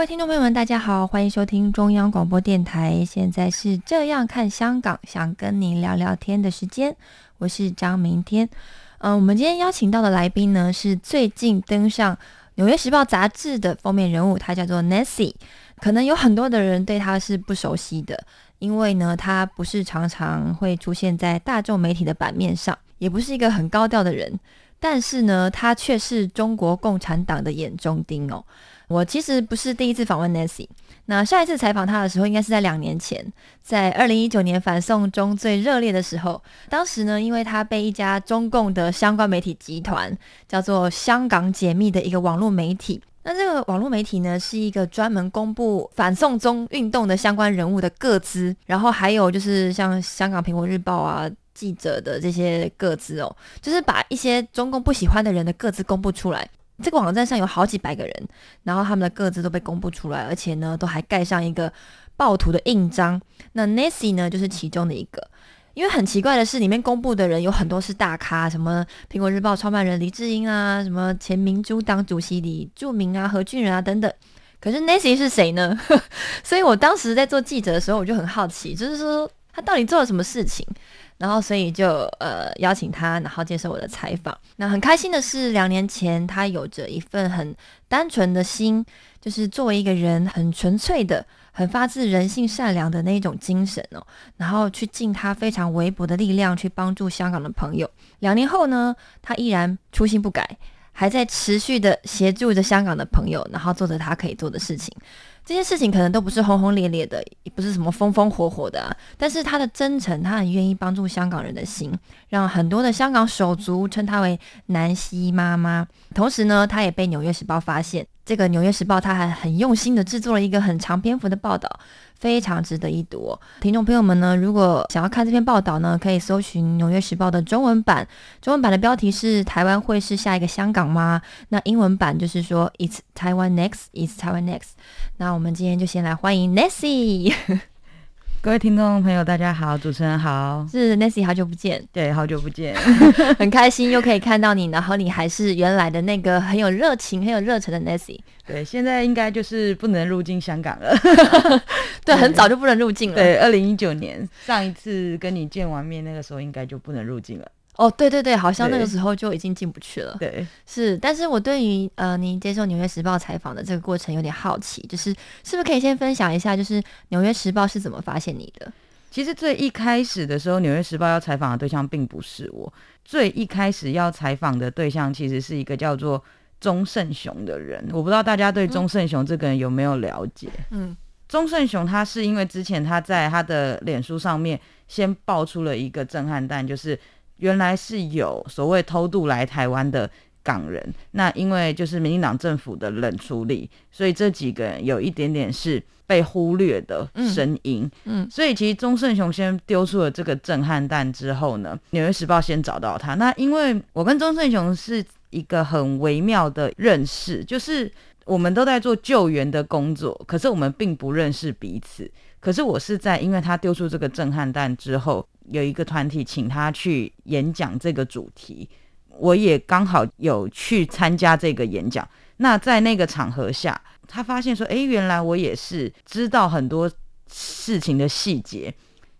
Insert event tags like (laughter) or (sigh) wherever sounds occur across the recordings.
各位听众朋友们，大家好，欢迎收听中央广播电台。现在是这样看香港，想跟您聊聊天的时间，我是张明天。嗯、我们今天邀请到的来宾呢，是最近登上《纽约时报》杂志的封面人物，他叫做 Nancy。可能有很多的人对他是不熟悉的，因为呢，他不是常常会出现在大众媒体的版面上，也不是一个很高调的人。但是呢，他却是中国共产党的眼中钉哦。我其实不是第一次访问 Nancy，那上一次采访他的时候，应该是在两年前，在二零一九年反送中最热烈的时候。当时呢，因为他被一家中共的相关媒体集团叫做“香港解密”的一个网络媒体。那这个网络媒体呢，是一个专门公布反送中运动的相关人物的个资，然后还有就是像香港苹果日报啊记者的这些个资哦，就是把一些中共不喜欢的人的个资公布出来。这个网站上有好几百个人，然后他们的各自都被公布出来，而且呢，都还盖上一个暴徒的印章。那 Nancy 呢，就是其中的一个。因为很奇怪的是，里面公布的人有很多是大咖，什么苹果日报创办人李智英啊，什么前民主党主席李柱铭啊、何俊仁啊等等。可是 Nancy 是谁呢？(laughs) 所以我当时在做记者的时候，我就很好奇，就是说他到底做了什么事情。然后，所以就呃邀请他，然后接受我的采访。那很开心的是，两年前他有着一份很单纯的心，就是作为一个人很纯粹的、很发自人性善良的那一种精神哦，然后去尽他非常微薄的力量去帮助香港的朋友。两年后呢，他依然初心不改，还在持续的协助着香港的朋友，然后做着他可以做的事情。这些事情可能都不是轰轰烈烈的，也不是什么风风火火的，但是他的真诚，他很愿意帮助香港人的心，让很多的香港手足称他为南希妈妈。同时呢，他也被《纽约时报》发现，这个《纽约时报》它还很用心的制作了一个很长篇幅的报道，非常值得一读、哦。听众朋友们呢，如果想要看这篇报道呢，可以搜寻《纽约时报》的中文版，中文版的标题是“台湾会是下一个香港吗？”那英文版就是说 “It's Taiwan next, It's Taiwan next”。那我们今天就先来欢迎 Nancy，各位听众朋友，大家好，主持人好，是 Nancy，好久不见，对，好久不见，(laughs) (laughs) 很开心又可以看到你，然后你还是原来的那个很有热情、很有热忱的 Nancy。对，现在应该就是不能入境香港了，(laughs) 对，很早就不能入境了。对，二零一九年上一次跟你见完面，那个时候应该就不能入境了。哦，对对对，好像那个时候就已经进不去了。对，是，但是我对于呃你接受《纽约时报》采访的这个过程有点好奇，就是是不是可以先分享一下，就是《纽约时报》是怎么发现你的？其实最一开始的时候，《纽约时报》要采访的对象并不是我，最一开始要采访的对象其实是一个叫做钟胜雄的人。我不知道大家对钟胜雄这个人有没有了解？嗯，钟胜雄他是因为之前他在他的脸书上面先爆出了一个震撼弹，就是原来是有所谓偷渡来台湾的港人，那因为就是民进党政府的冷处理，所以这几个人有一点点是被忽略的声音。嗯所以其实钟胜雄先丢出了这个震撼弹之后呢，《纽约时报》先找到他。那因为我跟钟胜雄是一个很微妙的认识，就是我们都在做救援的工作，可是我们并不认识彼此。可是我是在因为他丢出这个震撼弹之后，有一个团体请他去演讲这个主题，我也刚好有去参加这个演讲。那在那个场合下，他发现说：“诶，原来我也是知道很多事情的细节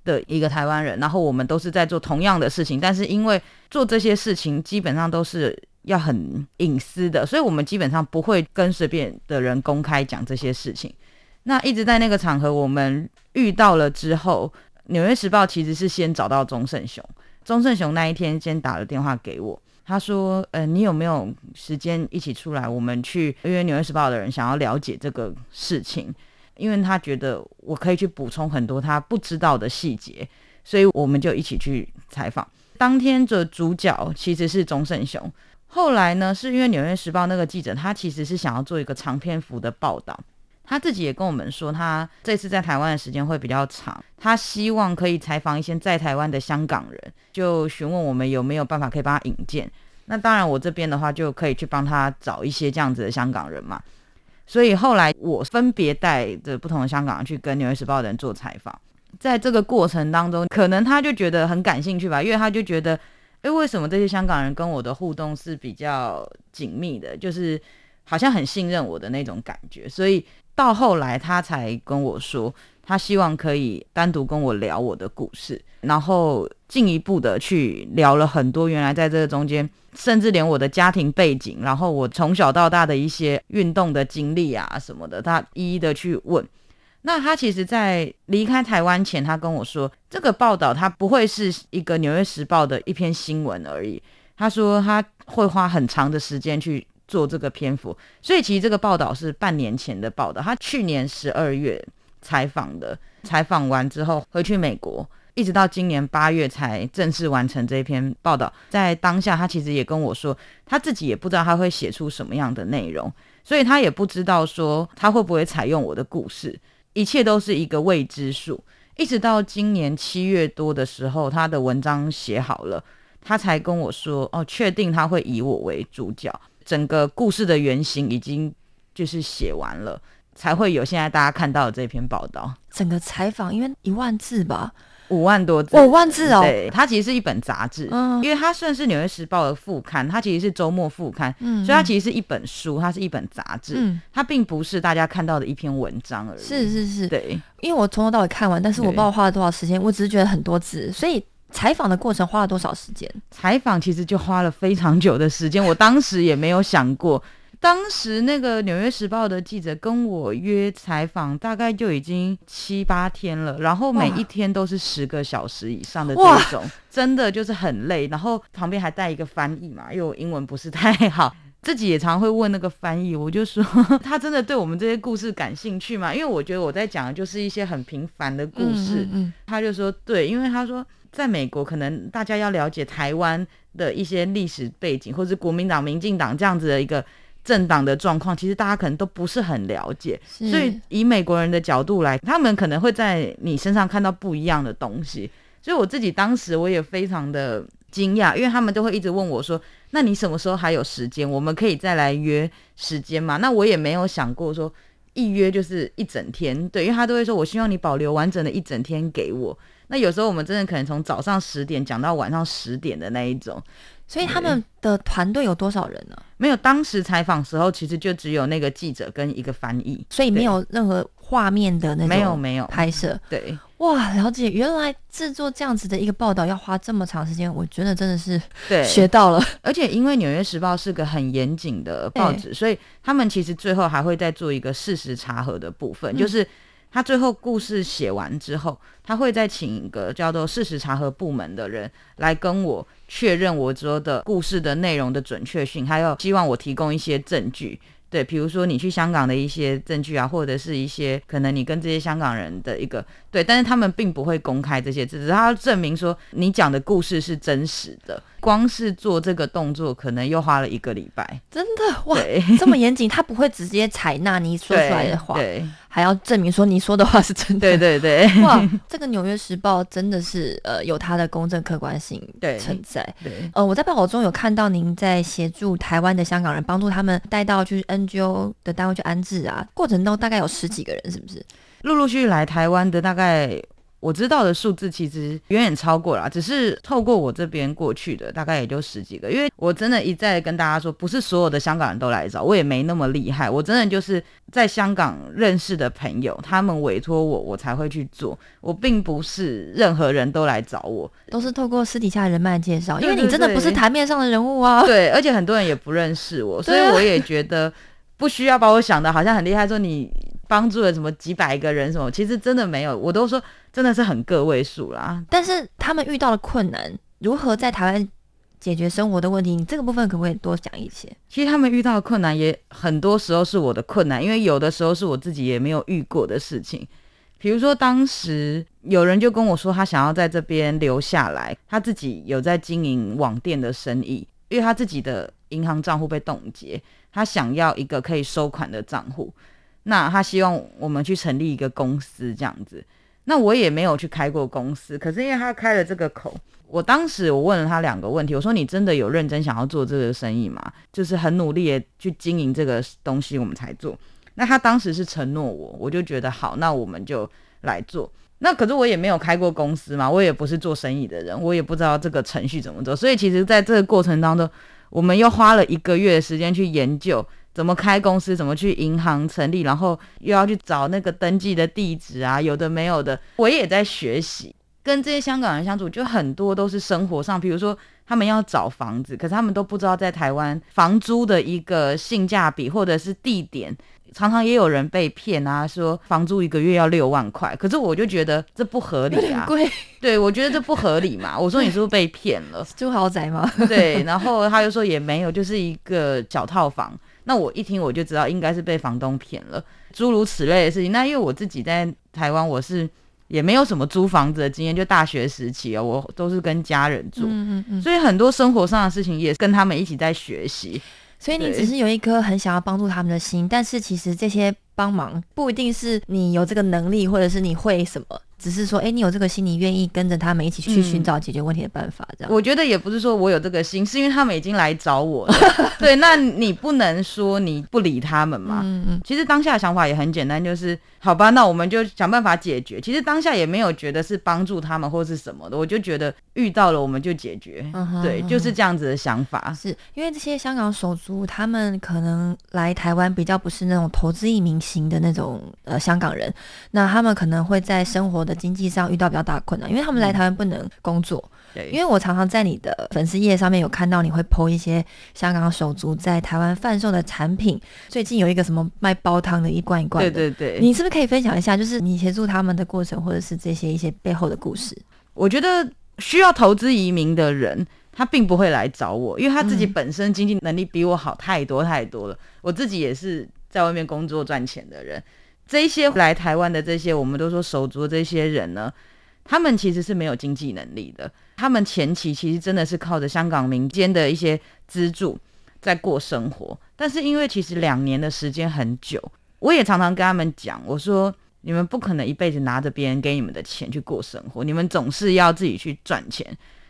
的一个台湾人。然后我们都是在做同样的事情，但是因为做这些事情基本上都是要很隐私的，所以我们基本上不会跟随便的人公开讲这些事情。那一直在那个场合，我们遇到了之后，《纽约时报》其实是先找到钟胜雄，钟胜雄那一天先打了电话给我。他说：“呃，你有没有时间一起出来？我们去，因为《纽约时报》的人想要了解这个事情，因为他觉得我可以去补充很多他不知道的细节，所以我们就一起去采访。当天的主角其实是钟胜雄。后来呢，是因为《纽约时报》那个记者，他其实是想要做一个长篇幅的报道。他自己也跟我们说，他这次在台湾的时间会比较长，他希望可以采访一些在台湾的香港人，就询问我们有没有办法可以帮他引荐。那当然，我这边的话就可以去帮他找一些这样子的香港人嘛。所以后来我分别带着不同的香港人去跟《纽约时报》的人做采访，在这个过程当中，可能他就觉得很感兴趣吧，因为他就觉得，诶，为什么这些香港人跟我的互动是比较紧密的，就是好像很信任我的那种感觉，所以。到后来，他才跟我说，他希望可以单独跟我聊我的故事，然后进一步的去聊了很多。原来在这个中间，甚至连我的家庭背景，然后我从小到大的一些运动的经历啊什么的，他一一的去问。那他其实，在离开台湾前，他跟我说，这个报道他不会是一个《纽约时报》的一篇新闻而已。他说他会花很长的时间去。做这个篇幅，所以其实这个报道是半年前的报道。他去年十二月采访的，采访完之后回去美国，一直到今年八月才正式完成这篇报道。在当下，他其实也跟我说，他自己也不知道他会写出什么样的内容，所以他也不知道说他会不会采用我的故事，一切都是一个未知数。一直到今年七月多的时候，他的文章写好了，他才跟我说，哦，确定他会以我为主角。整个故事的原型已经就是写完了，才会有现在大家看到的这篇报道。整个采访因为一万字吧，五万多字，五万字哦。对，它其实是一本杂志，嗯，因为它算是《纽约时报》的副刊，它其实是周末副刊，嗯，所以它其实是一本书，它是一本杂志，嗯，它并不是大家看到的一篇文章而已。是是是，对，因为我从头到尾看完，但是我不知道花了多少时间，我只是觉得很多字，所以。采访的过程花了多少时间？采访其实就花了非常久的时间，我当时也没有想过。当时那个《纽约时报》的记者跟我约采访，大概就已经七八天了，然后每一天都是十个小时以上的这种，真的就是很累。然后旁边还带一个翻译嘛，因为我英文不是太好，自己也常会问那个翻译，我就说 (laughs) 他真的对我们这些故事感兴趣吗？因为我觉得我在讲的就是一些很平凡的故事。嗯，他就说对，因为他说。在美国，可能大家要了解台湾的一些历史背景，或者是国民党、民进党这样子的一个政党的状况，其实大家可能都不是很了解。所以以美国人的角度来，他们可能会在你身上看到不一样的东西。所以我自己当时我也非常的惊讶，因为他们都会一直问我说：“那你什么时候还有时间？我们可以再来约时间吗？”那我也没有想过说一约就是一整天，对，因为他都会说：“我希望你保留完整的一整天给我。”那有时候我们真的可能从早上十点讲到晚上十点的那一种，所以他们的团队有多少人呢？没有，当时采访时候其实就只有那个记者跟一个翻译，所以没有任何画面的那种没有没有拍摄。对，哇，了解，原来制作这样子的一个报道要花这么长时间，我觉得真的是对学到了。而且因为《纽约时报》是个很严谨的报纸，所以他们其实最后还会再做一个事实查核的部分，就是。他最后故事写完之后，他会再请一个叫做事实查核部门的人来跟我确认我说的故事的内容的准确性，还有希望我提供一些证据。对，比如说你去香港的一些证据啊，或者是一些可能你跟这些香港人的一个对，但是他们并不会公开这些，只是他要证明说你讲的故事是真实的。光是做这个动作，可能又花了一个礼拜。真的哇，这么严谨，他不会直接采纳你说出来的话。对。还要证明说你说的话是真的，对对对，哇，(laughs) 这个《纽约时报》真的是呃有它的公正客观性存在。对，呃，我在报道中有看到您在协助台湾的香港人，帮助他们带到去 NGO 的单位去安置啊，过程中大概有十几个人，是不是？陆陆续续来台湾的大概。我知道的数字其实远远超过了，只是透过我这边过去的大概也就十几个，因为我真的一再跟大家说，不是所有的香港人都来找我，也没那么厉害，我真的就是在香港认识的朋友，他们委托我，我才会去做，我并不是任何人都来找我，都是透过私底下人脉介绍，因为你真的不是台面上的人物啊，对，而且很多人也不认识我，(laughs) 所以我也觉得不需要把我想的好像很厉害，说你。帮助了什么几百个人什么？其实真的没有，我都说真的是很个位数啦。但是他们遇到的困难，如何在台湾解决生活的问题，你这个部分可不可以多讲一些？其实他们遇到的困难也很多时候是我的困难，因为有的时候是我自己也没有遇过的事情。比如说，当时有人就跟我说，他想要在这边留下来，他自己有在经营网店的生意，因为他自己的银行账户被冻结，他想要一个可以收款的账户。那他希望我们去成立一个公司这样子。那我也没有去开过公司，可是因为他开了这个口，我当时我问了他两个问题，我说你真的有认真想要做这个生意吗？就是很努力的去经营这个东西，我们才做。那他当时是承诺我，我就觉得好，那我们就来做。那可是我也没有开过公司嘛，我也不是做生意的人，我也不知道这个程序怎么做。所以其实在这个过程当中，我们又花了一个月的时间去研究。怎么开公司？怎么去银行成立？然后又要去找那个登记的地址啊，有的没有的，我也在学习。跟这些香港人相处，就很多都是生活上，比如说他们要找房子，可是他们都不知道在台湾房租的一个性价比，或者是地点，常常也有人被骗啊，说房租一个月要六万块，可是我就觉得这不合理啊，贵，对我觉得这不合理嘛。我说你是不是被骗了？(laughs) 住豪宅吗？对，然后他就说也没有，就是一个小套房。那我一听我就知道应该是被房东骗了，诸如此类的事情。那因为我自己在台湾，我是也没有什么租房子的经验，就大学时期哦，我都是跟家人住，嗯嗯嗯，所以很多生活上的事情也跟他们一起在学习。所以你只是有一颗很想要帮助他们的心，但是其实这些帮忙不一定是你有这个能力，或者是你会什么。只是说，哎，你有这个心，你愿意跟着他们一起去寻找解决问题的办法，这样。我觉得也不是说我有这个心，是因为他们已经来找我了。(laughs) 对，那你不能说你不理他们嘛。嗯嗯。其实当下的想法也很简单，就是好吧，那我们就想办法解决。其实当下也没有觉得是帮助他们或是什么的，我就觉得遇到了我们就解决。对，就是这样子的想法。是因为这些香港手足，他们可能来台湾比较不是那种投资移民型的那种呃香港人，那他们可能会在生活的经济上遇到比较大的困难，因为他们来台湾不能工作。对，因为我常常在你的粉丝页上面有看到你会 PO 一些香港手足在台湾贩售的产品。最近有一个什么卖煲汤的，一罐一罐的。对对对，你是不是可以分享一下，就是你协助他们的过程，或者是这些一些背后的故事？我觉得需要投资移民的人，他并不会来找我，因为他自己本身经济能力比我好太多太多了。我自己也是在外面工作赚钱的人。这些来台湾的这些，我们都说手足这些人呢，他们其实是没有经济能力的。他们前期其实真的是靠着香港民间的一些资助在过生活。但是因为其实两年的时间很久，我也常常跟他们讲，我说你们不可能一辈子拿着别人给你们的钱去过生活，你们总是要自己去赚钱。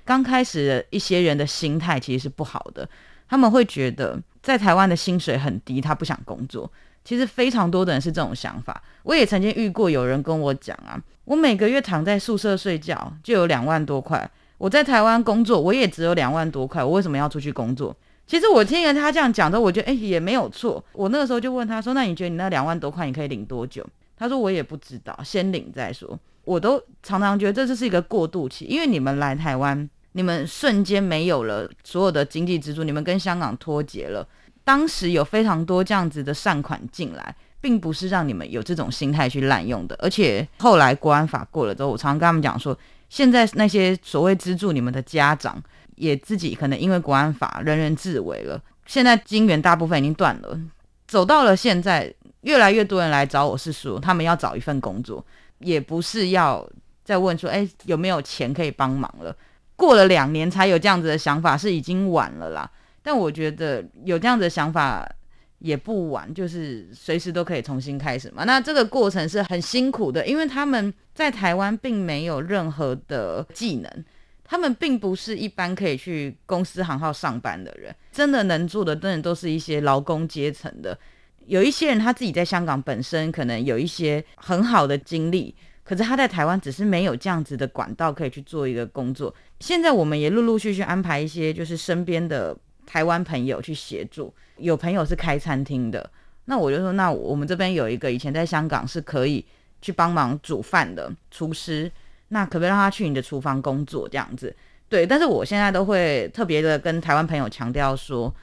刚开始的一些人的心态其实是不好的，他们会觉得在台湾的薪水很低，他不想工作。其实非常多的人是这种想法，我也曾经遇过有人跟我讲啊，我每个月躺在宿舍睡觉就有两万多块，我在台湾工作我也只有两万多块，我为什么要出去工作？其实我听了他这样讲的，我觉得哎也没有错。我那个时候就问他说，那你觉得你那两万多块你可以领多久？他说我也不知道，先领再说。我都常常觉得这就是一个过渡期，因为你们来台湾，你们瞬间没有了所有的经济支柱，你们跟香港脱节了。当时有非常多这样子的善款进来，并不是让你们有这种心态去滥用的。而且后来国安法过了之后，我常常跟他们讲说，现在那些所谓资助你们的家长，也自己可能因为国安法人人自危了。现在金源大部分已经断了，走到了现在，越来越多人来找我是说，他们要找一份工作，也不是要再问说，哎，有没有钱可以帮忙了。过了两年才有这样子的想法，是已经晚了啦。但我觉得有这样的想法也不晚，就是随时都可以重新开始嘛。那这个过程是很辛苦的，因为他们在台湾并没有任何的技能，他们并不是一般可以去公司行号上班的人，真的能做的，真的都是一些劳工阶层的。有一些人他自己在香港本身可能有一些很好的经历，可是他在台湾只是没有这样子的管道可以去做一个工作。现在我们也陆陆续续安排一些，就是身边的。台湾朋友去协助，有朋友是开餐厅的，那我就说，那我们这边有一个以前在香港是可以去帮忙煮饭的厨师，那可不可以让他去你的厨房工作这样子？对，但是我现在都会特别的跟台湾朋友强调说，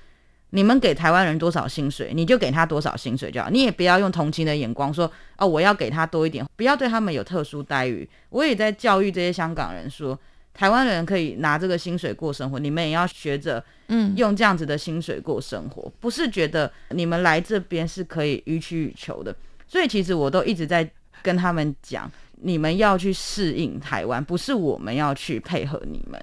你们给台湾人多少薪水，你就给他多少薪水就好，你也不要用同情的眼光说，哦，我要给他多一点，不要对他们有特殊待遇。我也在教育这些香港人说。台湾人可以拿这个薪水过生活，你们也要学着嗯，用这样子的薪水过生活，不是觉得你们来这边是可以予取予求的。所以其实我都一直在跟他们讲，你们要去适应台湾，不是我们要去配合你们。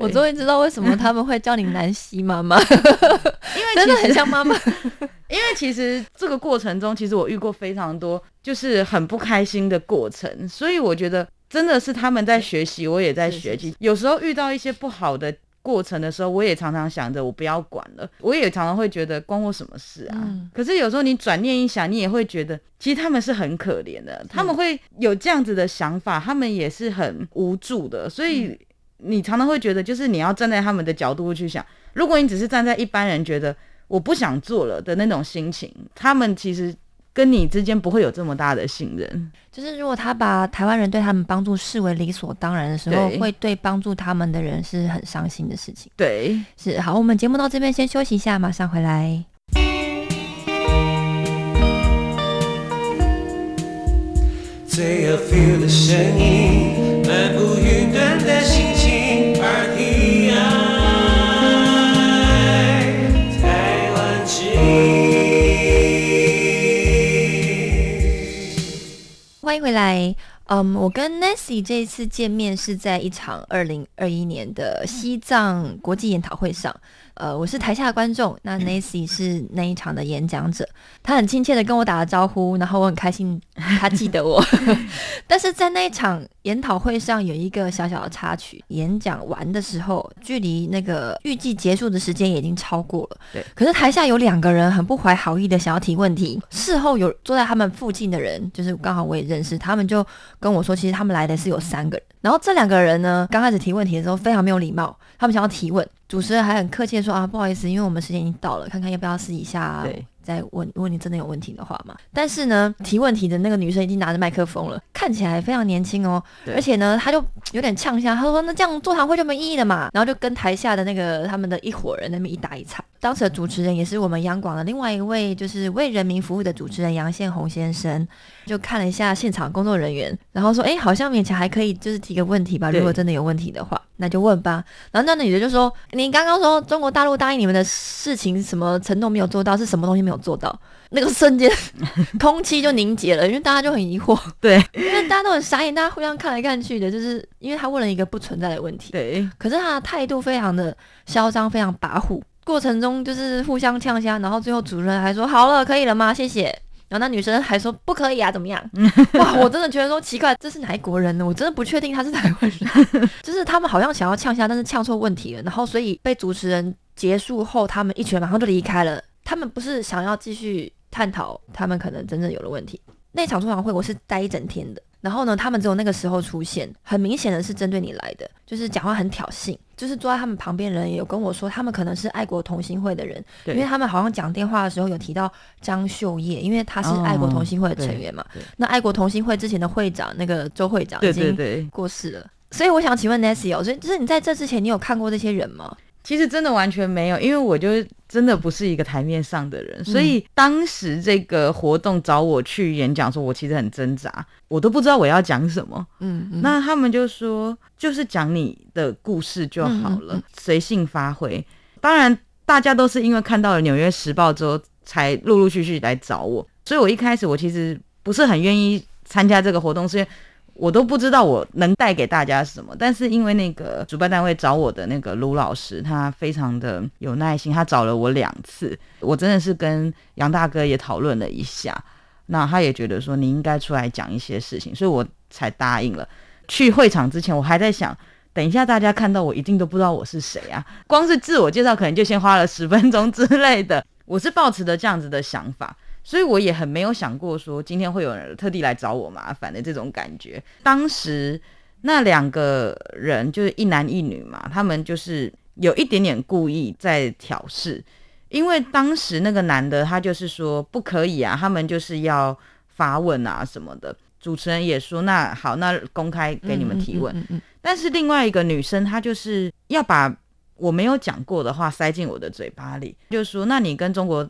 我终于知道为什么他们会叫你南希妈妈，因为真的很像妈妈。(laughs) 因为其实这个过程中，其实我遇过非常多就是很不开心的过程，所以我觉得真的是他们在学习，我也在学习。有时候遇到一些不好的过程的时候，我也常常想着我不要管了，我也常常会觉得关我什么事啊？嗯可是有时候你转念一想，你也会觉得其实他们是很可怜的，他们会有这样子的想法，他们也是很无助的，所以你常常会觉得，就是你要站在他们的角度去想，如果你只是站在一般人觉得。我不想做了的那种心情，他们其实跟你之间不会有这么大的信任。就是如果他把台湾人对他们帮助视为理所当然的时候，对会对帮助他们的人是很伤心的事情。对，是好，我们节目到这边先休息一下，马上回来。最有 feel 的声音，漫步云端的心回来。嗯，我跟 Nancy 这一次见面是在一场二零二一年的西藏国际研讨会上。呃，我是台下的观众，那 Nancy 是那一场的演讲者。他很亲切的跟我打了招呼，然后我很开心他记得我。(laughs) (laughs) 但是在那一场研讨会上有一个小小的插曲，演讲完的时候，距离那个预计结束的时间已经超过了。对，可是台下有两个人很不怀好意的想要提问题，事后有坐在他们附近的人，就是刚好我也认识，他们就跟我说，其实他们来的是有三个人，然后这两个人呢，刚开始提问题的时候非常没有礼貌，他们想要提问，主持人还很客气的说啊，不好意思，因为我们时间已经到了，看看要不要私底下对。再问，如果你真的有问题的话嘛。但是呢，提问题的那个女生已经拿着麦克风了，看起来非常年轻哦，而且呢，她就有点呛下，她说那这样座谈会就没意义了嘛，然后就跟台下的那个他们的一伙人那边一打一场。当时的主持人也是我们央广的另外一位，就是为人民服务的主持人杨宪宏先生，就看了一下现场工作人员，然后说，哎，好像勉强还可以，就是提个问题吧，如果真的有问题的话，那就问吧。然后那女的就说，你刚刚说中国大陆答应你们的事情，什么承诺没有做到，是什么东西没有做到？那个瞬间，(laughs) 空气就凝结了，因为大家就很疑惑，对因为大家都很傻眼，大家互相看来看去的，就是因为他问了一个不存在的问题，对可是他的态度非常的嚣张，非常跋扈，过程中就是互相呛虾，然后最后主持人还说好了，可以了吗？谢谢。然后那女生还说不可以啊，怎么样？哇，我真的觉得说奇怪，这是哪一国人呢？我真的不确定他是台湾人，(laughs) 就是他们好像想要呛下，但是呛错问题了，然后所以被主持人结束后，他们一群人马上就离开了。他们不是想要继续探讨他们可能真正有了问题。那场座谈会我是待一整天的，然后呢，他们只有那个时候出现，很明显的是针对你来的，就是讲话很挑衅。就是坐在他们旁边的人也有跟我说，他们可能是爱国同心会的人，因为他们好像讲电话的时候有提到张秀叶，因为他是爱国同心会的成员嘛。对那爱国同心会之前的会长那个周会长已经过世了，所以我想请问 Nancy 哦，所以就是你在这之前，你有看过这些人吗？其实真的完全没有，因为我就真的不是一个台面上的人，所以当时这个活动找我去演讲，说我其实很挣扎，我都不知道我要讲什么。嗯，嗯那他们就说，就是讲你的故事就好了嗯嗯嗯，随性发挥。当然，大家都是因为看到了《纽约时报》之后，才陆陆续续来找我，所以我一开始我其实不是很愿意参加这个活动，是因为我都不知道我能带给大家什么。但是因为那个主办单位找我的那个卢老师，他非常的有耐心，他找了我两次，我真的是跟杨大哥也讨论了一下。那他也觉得说你应该出来讲一些事情，所以我才答应了。去会场之前，我还在想，等一下大家看到我一定都不知道我是谁啊，光是自我介绍可能就先花了十分钟之类的。我是抱持着这样子的想法，所以我也很没有想过说今天会有人特地来找我麻烦的这种感觉。当时那两个人就是一男一女嘛，他们就是有一点点故意在挑事。因为当时那个男的他就是说不可以啊，他们就是要发问啊什么的。主持人也说那好，那公开给你们提问。嗯嗯嗯但是另外一个女生她就是要把我没有讲过的话塞进我的嘴巴里，就说那你跟中国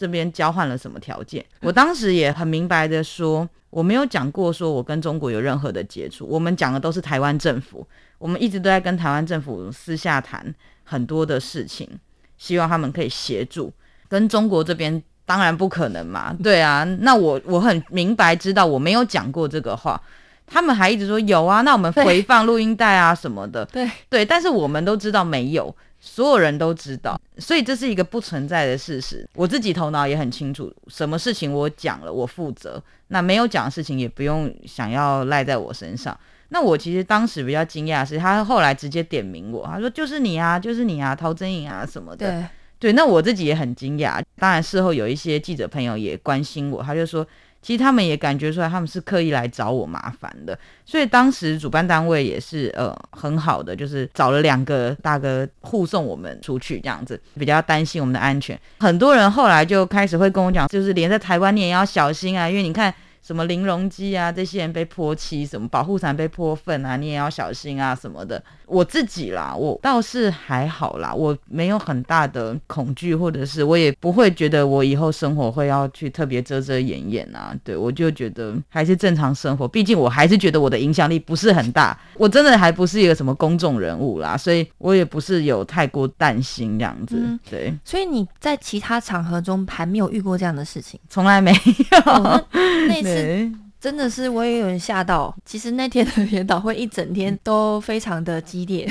这边交换了什么条件。我当时也很明白的说，我没有讲过说我跟中国有任何的接触，我们讲的都是台湾政府，我们一直都在跟台湾政府私下谈很多的事情，希望他们可以协助。跟中国这边当然不可能嘛，对啊，那我我很明白知道我没有讲过这个话。他们还一直说有啊，那我们回放录音带啊什么的。对对，但是我们都知道没有，所有人都知道，所以这是一个不存在的事实。我自己头脑也很清楚，什么事情我讲了，我负责；那没有讲的事情也不用想要赖在我身上。那我其实当时比较惊讶的是，他后来直接点名我，他说就是你啊，就是你啊，陶真颖啊什么的。对对，那我自己也很惊讶。当然事后有一些记者朋友也关心我，他就说。其实他们也感觉出来，他们是刻意来找我麻烦的，所以当时主办单位也是呃很好的，就是找了两个大哥护送我们出去，这样子比较担心我们的安全。很多人后来就开始会跟我讲，就是连在台湾你也要小心啊，因为你看。什么玲珑机啊，这些人被泼漆，什么保护伞被泼粪啊，你也要小心啊，什么的。我自己啦，我倒是还好啦，我没有很大的恐惧，或者是我也不会觉得我以后生活会要去特别遮遮掩掩啊。对我就觉得还是正常生活，毕竟我还是觉得我的影响力不是很大，我真的还不是一个什么公众人物啦，所以我也不是有太过担心这样子。对，所以你在其他场合中还没有遇过这样的事情，从来没有。那次。(laughs) 真的是我也有人吓到。其实那天的研讨会一整天都非常的激烈，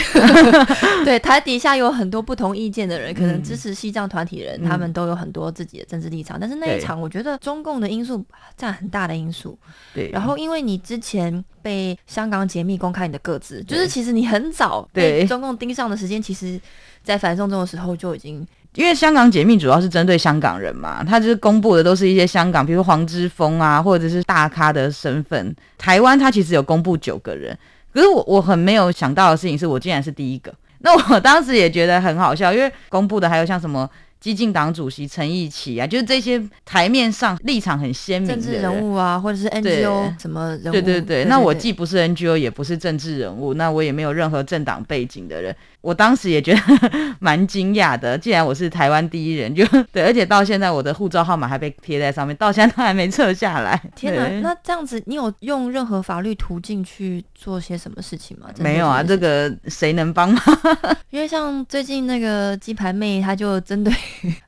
(laughs) 对台底下有很多不同意见的人，可能支持西藏团体的人，他们都有很多自己的政治立场。但是那一场，我觉得中共的因素占很大的因素。对，然后因为你之前被香港解密公开你的个资，就是其实你很早被中共盯上的时间，其实在反送中的时候就已经。因为香港解密主要是针对香港人嘛，他就是公布的都是一些香港，比如黄之锋啊，或者是大咖的身份。台湾他其实有公布九个人，可是我我很没有想到的事情是我竟然是第一个。那我当时也觉得很好笑，因为公布的还有像什么。激进党主席陈义奇啊，就是这些台面上立场很鲜明的政治人物啊，或者是 NGO 什么人物。对对对，那我既不是 NGO，也不是政治人物，那我也没有任何政党背景的人。我当时也觉得 (laughs) 蛮惊讶的，既然我是台湾第一人，(laughs) 就对，而且到现在我的护照号码还被贴在上面，到现在都还没撤下来。天哪，那这样子，你有用任何法律途径去做些什么事情吗？没有啊，这个谁能帮忙？(laughs) 因为像最近那个鸡排妹，她就针对。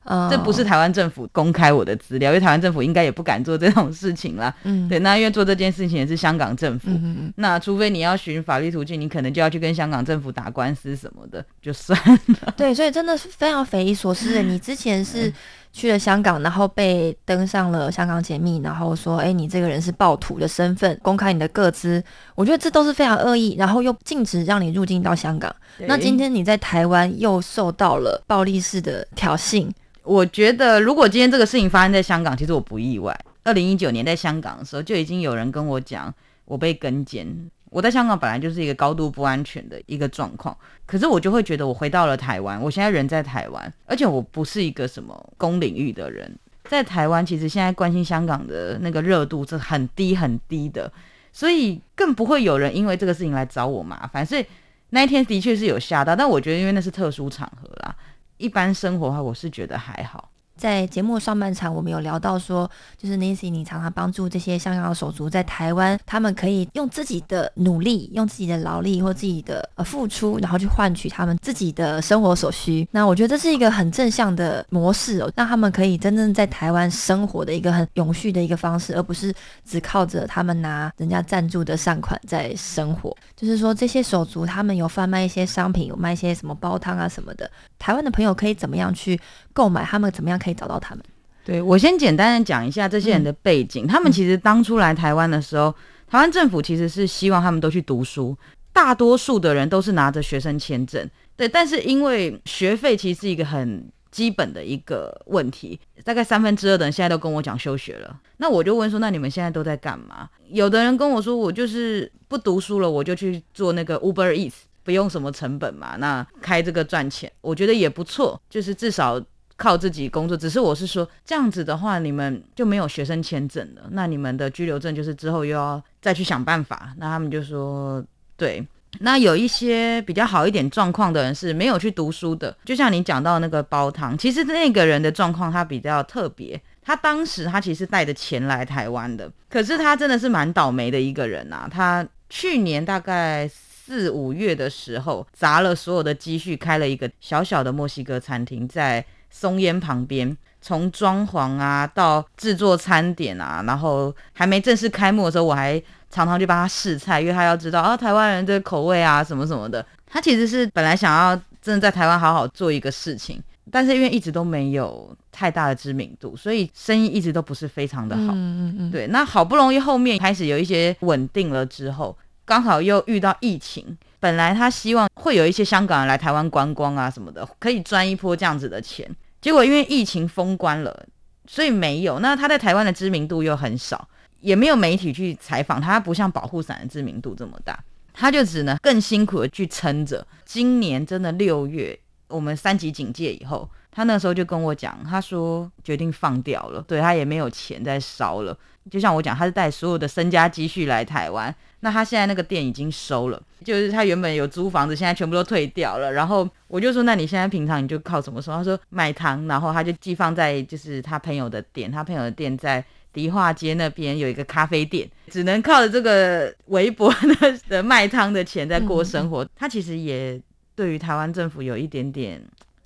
呃这不是台湾政府公开我的资料，因为台湾政府应该也不敢做这种事情啦。嗯，对，那因为做这件事情也是香港政府，嗯那除非你要寻法律途径，你可能就要去跟香港政府打官司什么的，就算了。(laughs) 对，所以真的是非常匪夷所思的。你之前是。去了香港，然后被登上了香港解密，然后说：“哎，你这个人是暴徒的身份，公开你的个资。”我觉得这都是非常恶意，然后又禁止让你入境到香港。那今天你在台湾又受到了暴力式的挑衅，我觉得如果今天这个事情发生在香港，其实我不意外。二零一九年在香港的时候，就已经有人跟我讲我被跟监。我在香港本来就是一个高度不安全的一个状况，可是我就会觉得我回到了台湾，我现在人在台湾，而且我不是一个什么公领域的人，在台湾其实现在关心香港的那个热度是很低很低的，所以更不会有人因为这个事情来找我麻烦，所以那一天的确是有吓到，但我觉得因为那是特殊场合啦，一般生活的话我是觉得还好。在节目上半场，我们有聊到说，就是 Nancy，你常常帮助这些香港的手足在台湾，他们可以用自己的努力，用自己的劳力或自己的呃付出，然后去换取他们自己的生活所需。那我觉得这是一个很正向的模式哦，让他们可以真正在台湾生活的一个很永续的一个方式，而不是只靠着他们拿人家赞助的善款在生活。就是说，这些手足他们有贩卖一些商品，有卖一些什么煲汤啊什么的，台湾的朋友可以怎么样去购买？他们怎么样可以？找到他们，对我先简单的讲一下这些人的背景。他们其实当初来台湾的时候，台湾政府其实是希望他们都去读书，大多数的人都是拿着学生签证。对，但是因为学费其实是一个很基本的一个问题，大概三分之二的人现在都跟我讲休学了。那我就问说，那你们现在都在干嘛？有的人跟我说，我就是不读书了，我就去做那个 Uber Eats，不用什么成本嘛，那开这个赚钱，我觉得也不错，就是至少。靠自己工作，只是我是说这样子的话，你们就没有学生签证了，那你们的居留证就是之后又要再去想办法。那他们就说，对，那有一些比较好一点状况的人是没有去读书的，就像你讲到那个煲汤，其实那个人的状况他比较特别，他当时他其实带着钱来台湾的，可是他真的是蛮倒霉的一个人啊。他去年大概四五月的时候，砸了所有的积蓄，开了一个小小的墨西哥餐厅，在松烟旁边。从装潢啊到制作餐点啊，然后还没正式开幕的时候，我还常常去帮他试菜，因为他要知道啊台湾人的口味啊什么什么的。他其实是本来想要真的在台湾好好做一个事情，但是因为一直都没有太大的知名度，所以生意一直都不是非常的好。嗯嗯嗯。对，那好不容易后面开始有一些稳定了之后，刚好又遇到疫情。本来他希望会有一些香港人来台湾观光啊什么的，可以赚一波这样子的钱。结果因为疫情封关了，所以没有。那他在台湾的知名度又很少，也没有媒体去采访他，不像保护伞的知名度这么大，他就只能更辛苦的去撑着。今年真的六月，我们三级警戒以后，他那时候就跟我讲，他说决定放掉了，对他也没有钱再烧了。就像我讲，他是带所有的身家积蓄来台湾。那他现在那个店已经收了，就是他原本有租房子，现在全部都退掉了。然后我就说，那你现在平常你就靠什么收？他说卖汤，然后他就寄放在就是他朋友的店，他朋友的店在迪化街那边有一个咖啡店，只能靠着这个微薄的的卖汤的钱在过生活。他其实也对于台湾政府有一点点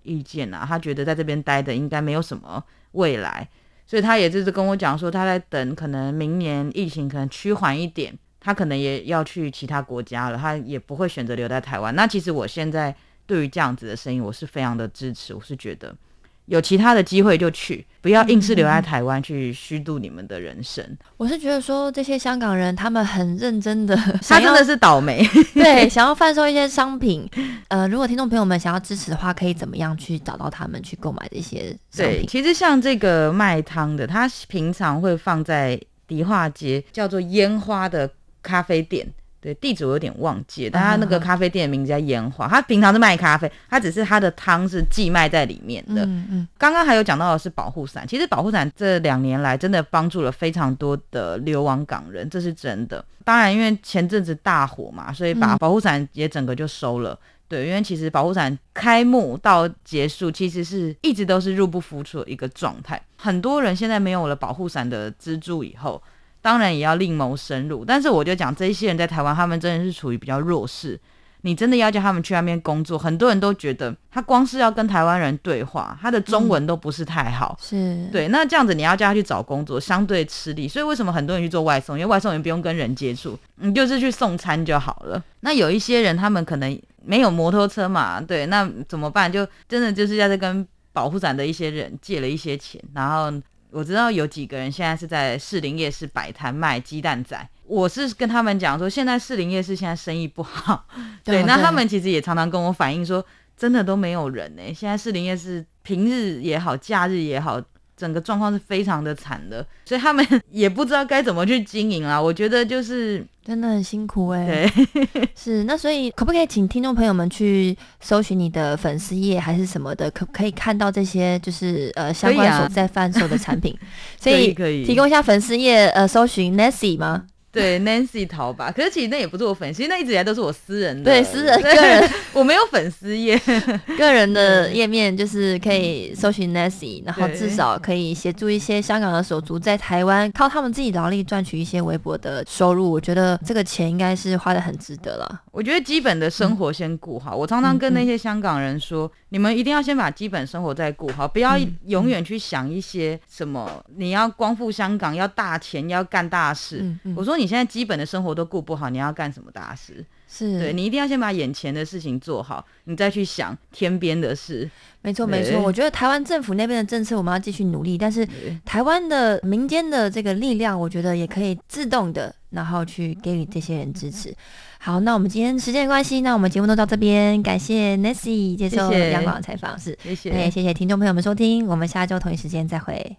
意见啊，他觉得在这边待的应该没有什么未来，所以他也就是跟我讲说，他在等可能明年疫情可能趋缓一点。他可能也要去其他国家了，他也不会选择留在台湾。那其实我现在对于这样子的声音，我是非常的支持。我是觉得有其他的机会就去，不要硬是留在台湾去虚度你们的人生。我是觉得说这些香港人他们很认真的，他真的是倒霉，(laughs) 对，(laughs) 想要贩售一些商品。呃，如果听众朋友们想要支持的话，可以怎么样去找到他们去购买这些商品？其实像这个卖汤的，他平常会放在迪化街，叫做烟花的。咖啡店，对地址我有点忘记，但他那个咖啡店的名字叫烟花。他平常是卖咖啡，他只是他的汤是寄卖在里面的。嗯嗯。刚刚还有讲到的是保护伞，其实保护伞这两年来真的帮助了非常多的流亡港人，这是真的。当然，因为前阵子大火嘛，所以把保护伞也整个就收了。对，因为其实保护伞开幕到结束，其实是一直都是入不敷出的一个状态。很多人现在没有了保护伞的资助以后。当然也要另谋生路，但是我就讲这些人在台湾，他们真的是处于比较弱势。你真的要叫他们去那边工作，很多人都觉得他光是要跟台湾人对话，他的中文都不是太好。是对，那这样子你要叫他去找工作，相对吃力。所以为什么很多人去做外送？因为外送员不用跟人接触，你就是去送餐就好了。那有一些人他们可能没有摩托车嘛，对，那怎么办？就真的就是要在跟保护伞的一些人借了一些钱，然后。我知道有几个人现在是在士林夜市摆摊卖鸡蛋仔，我是跟他们讲说，现在士林夜市现在生意不好，(laughs) 对，那他们其实也常常跟我反映说，真的都没有人呢。现在士林夜市平日也好，假日也好。整个状况是非常的惨的，所以他们 (laughs) 也不知道该怎么去经营啊。我觉得就是真的很辛苦哎。对，(laughs) 是那所以可不可以请听众朋友们去搜寻你的粉丝页还是什么的，可可以看到这些就是呃相关所在贩售的产品？(laughs) 所以可以提供一下粉丝页呃搜寻 Nancy 吗？对，Nancy 淘吧，可是其实那也不是我粉丝，那一直以来都是我私人的，对，私人个人，(laughs) 我没有粉丝页，(laughs) 个人的页面就是可以搜寻 Nancy，然后至少可以协助一些香港的手足在台湾靠他们自己劳力赚取一些微薄的收入，我觉得这个钱应该是花的很值得了。我觉得基本的生活先顾好，我常常跟那些香港人说，你们一定要先把基本生活再顾好，不要永远去想一些什么你要光复香港，要大钱，要干大事。我说你。你现在基本的生活都顾不好，你要干什么大事？是对你一定要先把眼前的事情做好，你再去想天边的事。没错，没错。我觉得台湾政府那边的政策我们要继续努力，但是台湾的民间的这个力量，我觉得也可以自动的，然后去给予这些人支持。好，那我们今天时间关系，那我们节目都到这边，感谢 Nancy 接受央广的采访，是谢谢，谢谢听众朋友们收听，我们下周同一时间再会。